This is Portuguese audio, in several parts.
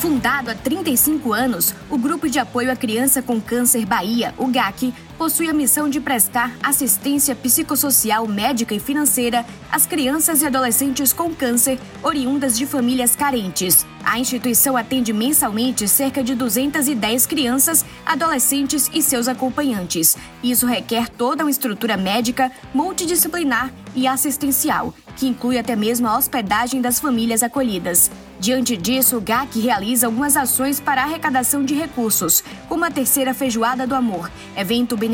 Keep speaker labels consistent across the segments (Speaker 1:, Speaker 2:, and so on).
Speaker 1: Fundado há 35 anos, o Grupo de Apoio à Criança com Câncer Bahia, o GAC, possui a missão de prestar assistência psicossocial, médica e financeira às crianças e adolescentes com câncer oriundas de famílias carentes. A instituição atende mensalmente cerca de 210 crianças, adolescentes e seus acompanhantes. Isso requer toda uma estrutura médica, multidisciplinar e assistencial, que inclui até mesmo a hospedagem das famílias acolhidas. Diante disso, o GAC realiza algumas ações para arrecadação de recursos, como a terceira Feijoada do Amor, evento beneficente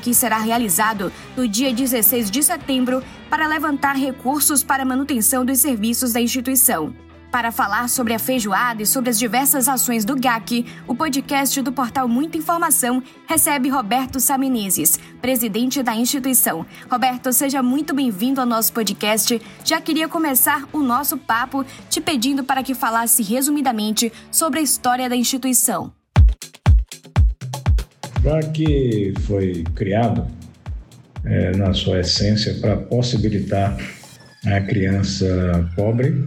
Speaker 1: que será realizado no dia 16 de setembro para levantar recursos para a manutenção dos serviços da instituição. Para falar sobre a feijoada e sobre as diversas ações do GAC, o podcast do portal Muita Informação recebe Roberto Saminizes, presidente da instituição. Roberto, seja muito bem-vindo ao nosso podcast. Já queria começar o nosso papo te pedindo para que falasse resumidamente sobre a história da instituição.
Speaker 2: GAC foi criado é, na sua essência para possibilitar a criança pobre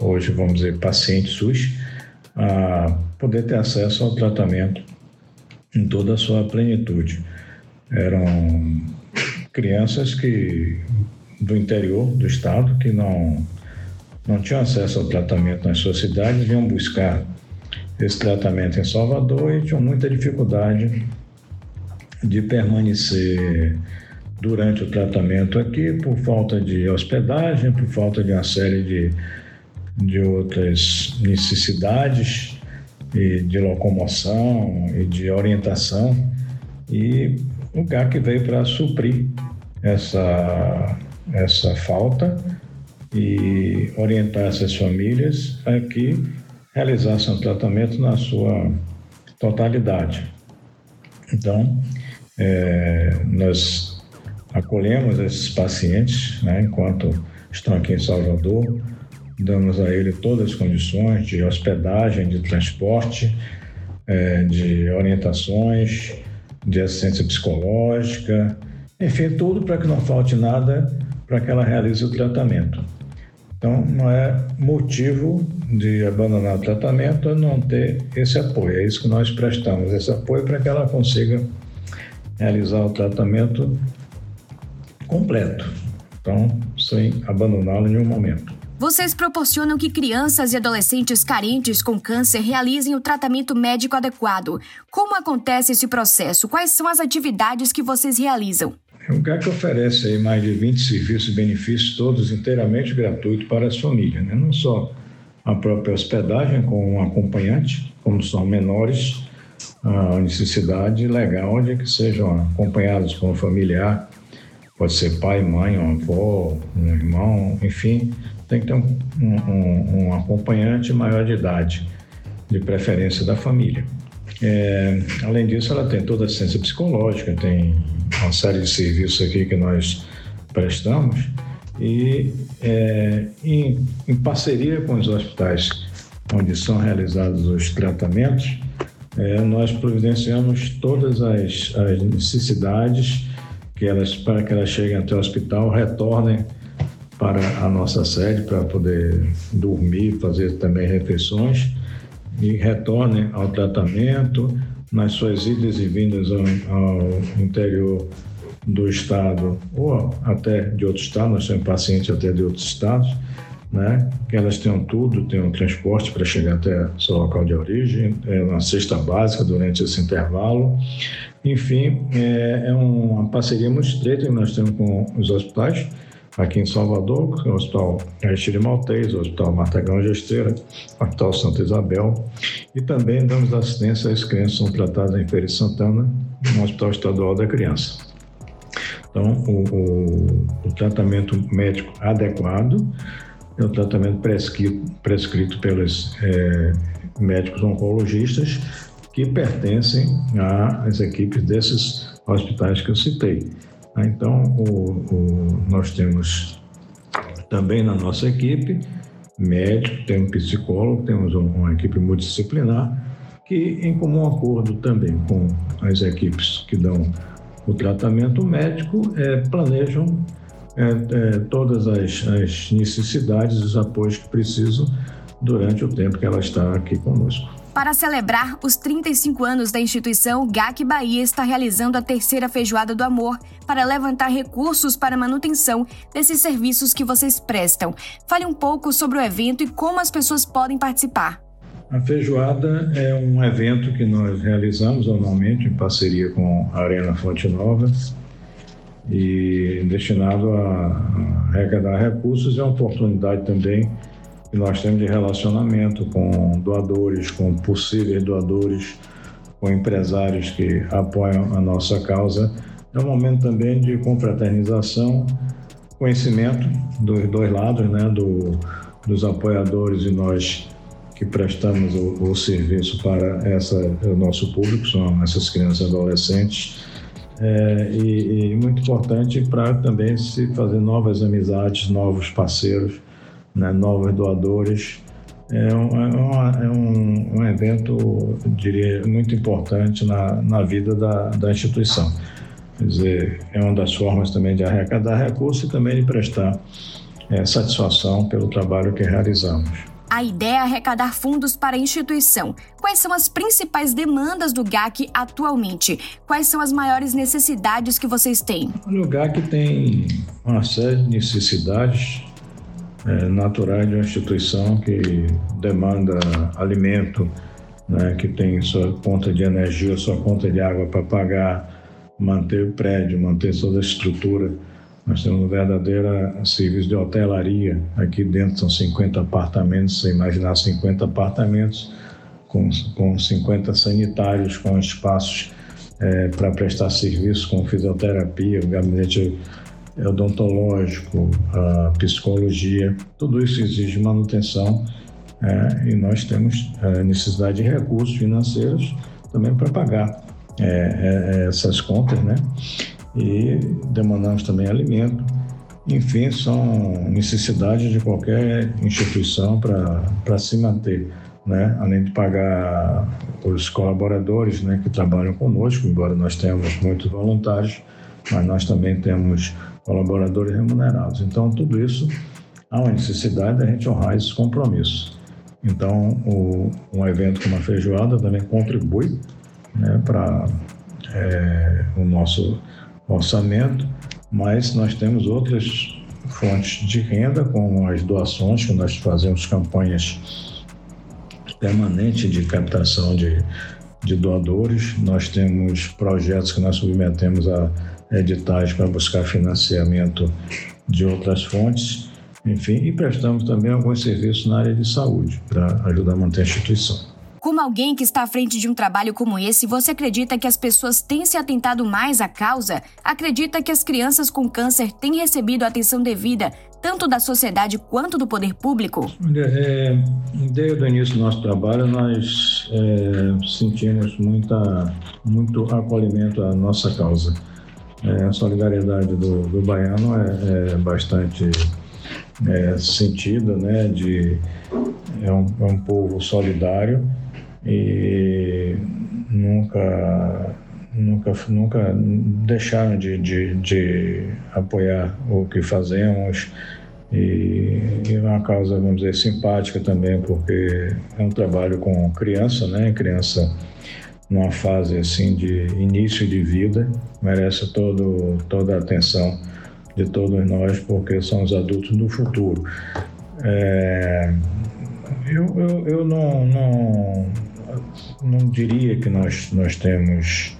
Speaker 2: hoje vamos dizer paciente SUS, a poder ter acesso ao tratamento em toda a sua plenitude. Eram crianças que do interior do estado que não não tinham acesso ao tratamento nas suas cidades, vinham buscar esse tratamento em Salvador e tinham muita dificuldade de permanecer durante o tratamento aqui por falta de hospedagem, por falta de uma série de de outras necessidades e de locomoção e de orientação e o GAC veio para suprir essa, essa falta e orientar essas famílias a que realizassem o tratamento na sua totalidade. Então, é, nós acolhemos esses pacientes né, enquanto estão aqui em Salvador, damos a ele todas as condições de hospedagem, de transporte, é, de orientações, de assistência psicológica, enfim, tudo para que não falte nada para que ela realize o tratamento. Então, não é motivo de abandonar o tratamento não ter esse apoio. É isso que nós prestamos, esse apoio para que ela consiga realizar o tratamento completo. Então, sem abandoná-lo em nenhum momento.
Speaker 1: Vocês proporcionam que crianças e adolescentes carentes com câncer realizem o tratamento médico adequado. Como acontece esse processo? Quais são as atividades que vocês realizam?
Speaker 2: É um GAC oferece aí mais de 20 serviços e benefícios, todos inteiramente gratuitos para as famílias. Né? Não só a própria hospedagem com um acompanhante, como são menores, a necessidade legal de que sejam acompanhados por um familiar, pode ser pai, mãe, uma avó, um irmão, enfim, tem que ter um, um, um acompanhante maior de idade, de preferência da família. É, além disso, ela tem toda a assistência psicológica, tem uma série de serviços aqui que nós prestamos e é, em, em, parceria com os hospitais onde são realizados os tratamentos, é, nós providenciamos todas as, as necessidades que elas, para que elas cheguem até o hospital, retornem para a nossa sede para poder dormir, fazer também refeições e retornem ao tratamento nas suas idas e vindas ao, ao interior do estado ou até de outro estado, nós temos pacientes até de outros estados, né? que elas tenham tudo, tenham transporte para chegar até seu local de origem, é uma cesta básica durante esse intervalo. Enfim, é, é uma parceria muito estreita que nós temos com os hospitais, aqui em Salvador, o Hospital Aristide Maltês, o Hospital Martagão Gesteira, o Hospital Santa Isabel, e também damos assistência às crianças que são tratadas em Feira de Santana, no Hospital Estadual da Criança. Então, o, o, o tratamento médico adequado é o tratamento prescrito, prescrito pelos é, médicos oncologistas que pertencem às equipes desses hospitais que eu citei. Né? Então, o, o, nós temos também na nossa equipe médico, temos psicólogo, temos uma equipe multidisciplinar que, em comum acordo também com as equipes que dão o tratamento médico, é, planejam é, é, todas as, as necessidades, os apoios que precisam durante o tempo que ela está aqui conosco.
Speaker 1: Para celebrar os 35 anos da instituição, GAC Bahia está realizando a terceira Feijoada do Amor para levantar recursos para a manutenção desses serviços que vocês prestam. Fale um pouco sobre o evento e como as pessoas podem participar.
Speaker 2: A feijoada é um evento que nós realizamos anualmente em parceria com a Arena Fonte Nova e destinado a arrecadar recursos e uma oportunidade também que nós temos de relacionamento com doadores, com possíveis doadores, com empresários que apoiam a nossa causa. É um momento também de confraternização, conhecimento dos dois lados, né, do, dos apoiadores e nós que prestamos o, o serviço para essa, o nosso público, são essas crianças e adolescentes. É, e, e muito importante para também se fazer novas amizades, novos parceiros, né, novos doadores. É um, é, é um, um evento, diria, muito importante na, na vida da, da instituição. Quer dizer, é uma das formas também de arrecadar recursos e também de prestar é, satisfação pelo trabalho que realizamos.
Speaker 1: A ideia é arrecadar fundos para a instituição. Quais são as principais demandas do GAC atualmente? Quais são as maiores necessidades que vocês têm?
Speaker 2: O GAC tem uma série de necessidades é, naturais de uma instituição que demanda alimento, né, que tem sua conta de energia, sua conta de água para pagar, manter o prédio, manter toda a estrutura nós temos um verdadeiro serviço de hotelaria. Aqui dentro são 50 apartamentos, você imaginar 50 apartamentos com, com 50 sanitários, com espaços é, para prestar serviço com fisioterapia, gabinete odontológico, a psicologia. Tudo isso exige manutenção é, e nós temos a necessidade de recursos financeiros também para pagar é, é essas contas, né? E demandamos também alimento. Enfim, são necessidades de qualquer instituição para se manter, né? além de pagar os colaboradores né, que trabalham conosco, embora nós tenhamos muitos voluntários, mas nós também temos colaboradores remunerados. Então, tudo isso há uma necessidade da gente honrar esses compromissos. Então, o, um evento como a feijoada também contribui né, para é, o nosso orçamento, mas nós temos outras fontes de renda, como as doações, que nós fazemos campanhas permanentes de captação de, de doadores. Nós temos projetos que nós submetemos a editais para buscar financiamento de outras fontes, enfim, e prestamos também alguns serviços na área de saúde para ajudar a manter a instituição.
Speaker 1: Como alguém que está à frente de um trabalho como esse, você acredita que as pessoas têm se atentado mais à causa? Acredita que as crianças com câncer têm recebido a atenção devida, tanto da sociedade quanto do poder público?
Speaker 2: É, desde o início do nosso trabalho, nós é, sentimos muita, muito acolhimento à nossa causa. É, a solidariedade do, do baiano é, é bastante é, sentida, né? De, é, um, é um povo solidário e nunca nunca nunca deixaram de, de, de apoiar o que fazemos. E, e é uma causa vamos dizer simpática também porque é um trabalho com criança né? Criança numa fase assim de início de vida merece todo toda a atenção de todos nós porque são os adultos do futuro. É, eu, eu, eu não, não não diria que nós, nós temos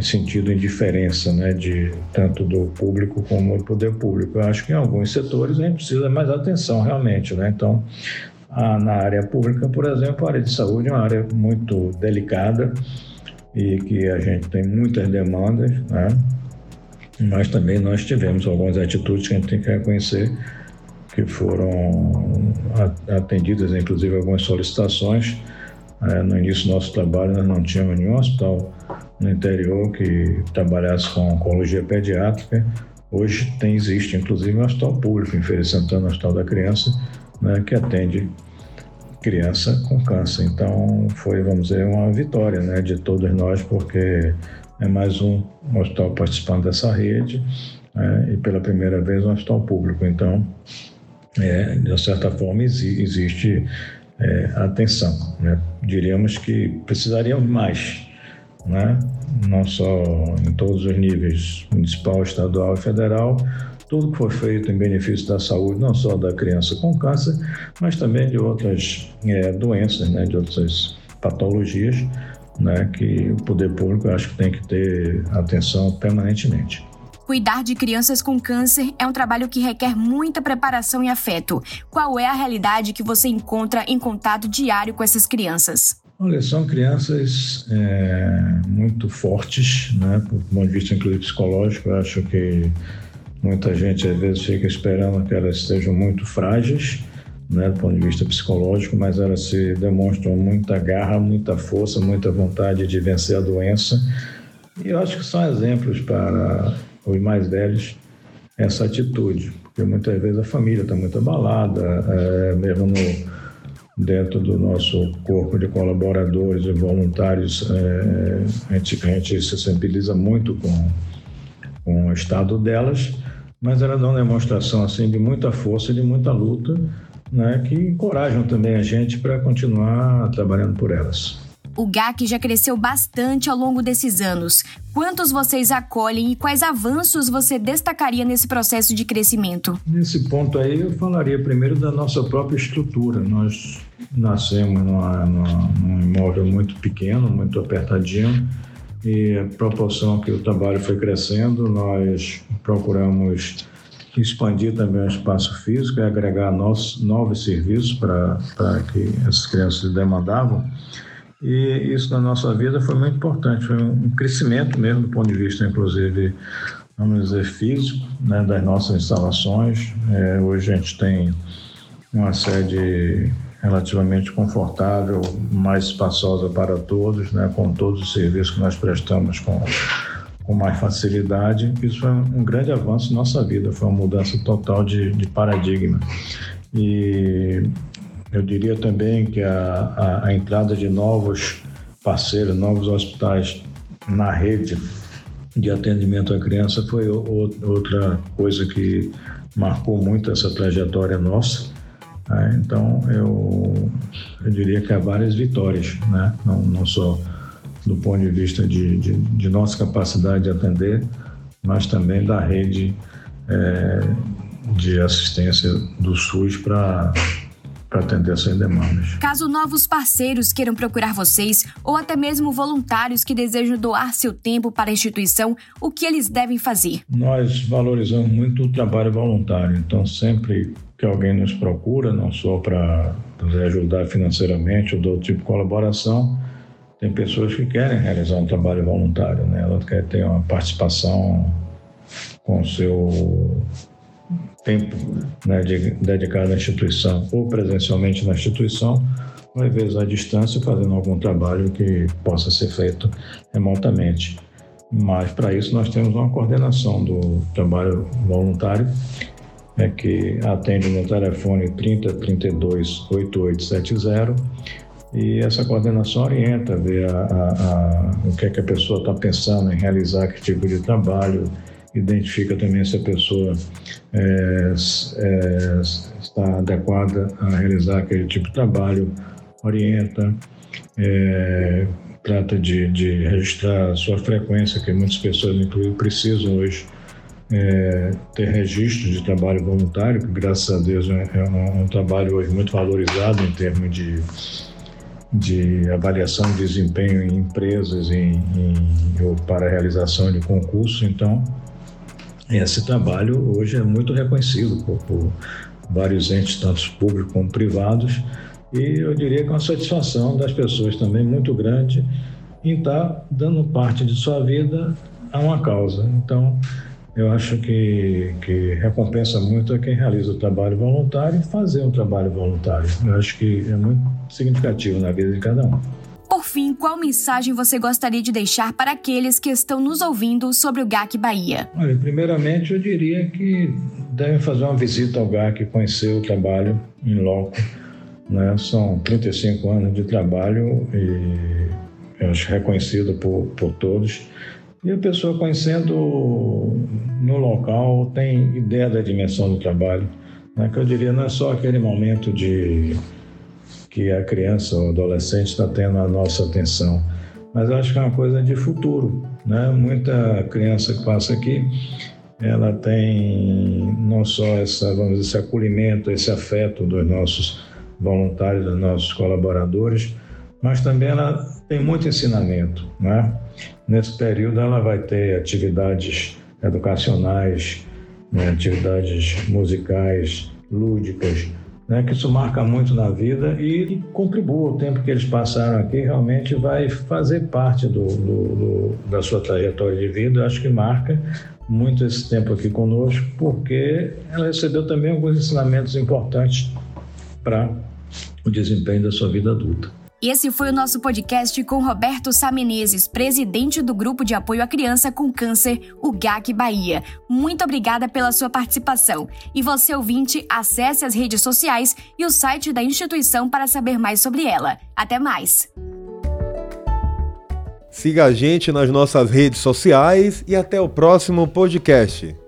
Speaker 2: sentido indiferença, né, de tanto do público como do poder público. Eu acho que em alguns setores a gente precisa mais atenção realmente, né? Então, a, na área pública, por exemplo, a área de saúde é uma área muito delicada e que a gente tem muitas demandas, né? Mas também nós tivemos algumas atitudes que a gente tem que reconhecer que foram atendidas, inclusive algumas solicitações no início do nosso trabalho, nós não tínhamos nenhum hospital no interior que trabalhasse com oncologia pediátrica. Hoje tem, existe, inclusive, um hospital público em Feira Santana, Hospital da Criança, né, que atende criança com câncer. Então, foi, vamos dizer, uma vitória né, de todos nós, porque é mais um hospital participando dessa rede né, e, pela primeira vez, um hospital público. Então, é, de certa forma, existe é, atenção. Né? Diríamos que precisaríamos mais, né? não só em todos os níveis, municipal, estadual e federal, tudo que for feito em benefício da saúde, não só da criança com câncer, mas também de outras é, doenças, né, de outras patologias, né, que o poder público acho que tem que ter atenção permanentemente.
Speaker 1: Cuidar de crianças com câncer é um trabalho que requer muita preparação e afeto. Qual é a realidade que você encontra em contato diário com essas crianças?
Speaker 2: Olha, são crianças é, muito fortes, né, do ponto de vista inclusive psicológico. Eu acho que muita gente às vezes fica esperando que elas estejam muito frágeis, né, do ponto de vista psicológico, mas elas se demonstram muita garra, muita força, muita vontade de vencer a doença. E eu acho que são exemplos para os mais velhos essa atitude, porque muitas vezes a família está muito abalada, é, mesmo no, dentro do nosso corpo de colaboradores e voluntários, é, a, gente, a gente se sensibiliza muito com, com o estado delas, mas elas dão uma demonstração assim de muita força, e de muita luta, né, que encorajam também a gente para continuar trabalhando por elas.
Speaker 1: O GAC já cresceu bastante ao longo desses anos. Quantos vocês acolhem e quais avanços você destacaria nesse processo de crescimento?
Speaker 2: Nesse ponto aí, eu falaria primeiro da nossa própria estrutura. Nós nascemos numa, numa, num imóvel muito pequeno, muito apertadinho, e a proporção que o trabalho foi crescendo, nós procuramos expandir também o espaço físico e agregar novos, novos serviços para que essas crianças demandavam. E isso na nossa vida foi muito importante, foi um crescimento mesmo do ponto de vista, inclusive, vamos dizer, físico, né, das nossas instalações. É, hoje a gente tem uma sede relativamente confortável, mais espaçosa para todos, né, com todos os serviços que nós prestamos com, com mais facilidade. Isso foi um grande avanço em nossa vida, foi uma mudança total de, de paradigma. E eu diria também que a, a, a entrada de novos parceiros, novos hospitais na rede de atendimento à criança foi outra coisa que marcou muito essa trajetória nossa. Né? Então, eu, eu diria que há várias vitórias, né? não, não só do ponto de vista de, de, de nossa capacidade de atender, mas também da rede é, de assistência do SUS para para atender essas demandas.
Speaker 1: Caso novos parceiros queiram procurar vocês ou até mesmo voluntários que desejam doar seu tempo para a instituição, o que eles devem fazer?
Speaker 2: Nós valorizamos muito o trabalho voluntário, então sempre que alguém nos procura, não só para nos ajudar financeiramente ou outro tipo de colaboração, tem pessoas que querem realizar um trabalho voluntário, né? Ela quer ter uma participação com o seu tempo né, de, dedicado à instituição ou presencialmente na instituição, às vezes à distância, fazendo algum trabalho que possa ser feito remotamente. Mas para isso nós temos uma coordenação do trabalho voluntário, é que atende no telefone 3032 8870 e essa coordenação orienta, ver a, a, a, o que é que a pessoa está pensando em realizar, que tipo de trabalho, identifica também se a pessoa é, é, está adequada a realizar aquele tipo de trabalho, orienta, é, trata de, de, registrar a sua frequência, que muitas pessoas, inclusive, precisam hoje é, ter registro de trabalho voluntário, que graças a Deus é, é um, um trabalho hoje muito valorizado em termos de de avaliação de desempenho em empresas em, em, ou para realização de concursos. Então, esse trabalho hoje é muito reconhecido por, por vários entes, tanto públicos como privados, e eu diria que é uma satisfação das pessoas também muito grande em estar dando parte de sua vida a uma causa. Então, eu acho que, que recompensa muito a quem realiza o trabalho voluntário e fazer um trabalho voluntário. Eu acho que é muito significativo na vida de cada um.
Speaker 1: Fim, qual mensagem você gostaria de deixar para aqueles que estão nos ouvindo sobre o GAC Bahia?
Speaker 2: Olha, primeiramente eu diria que devem fazer uma visita ao GAC, conhecer o trabalho em loco. Né? São 35 anos de trabalho e eu acho reconhecido por, por todos. E a pessoa conhecendo no local tem ideia da dimensão do trabalho. Né? Que eu diria não é só aquele momento de que a criança ou adolescente está tendo a nossa atenção. Mas acho que é uma coisa de futuro, né? Muita criança que passa aqui, ela tem não só essa, vamos dizer, esse acolhimento, esse afeto dos nossos voluntários, dos nossos colaboradores, mas também ela tem muito ensinamento, né? Nesse período ela vai ter atividades educacionais, né? atividades musicais, lúdicas, né, que isso marca muito na vida e contribua. O tempo que eles passaram aqui realmente vai fazer parte do, do, do, da sua trajetória de vida. Acho que marca muito esse tempo aqui conosco, porque ela recebeu também alguns ensinamentos importantes para o desempenho da sua vida adulta.
Speaker 1: Esse foi o nosso podcast com Roberto Samenezes, presidente do Grupo de Apoio à Criança com Câncer, o GAC Bahia. Muito obrigada pela sua participação. E você, ouvinte, acesse as redes sociais e o site da instituição para saber mais sobre ela. Até mais!
Speaker 3: Siga a gente nas nossas redes sociais e até o próximo podcast.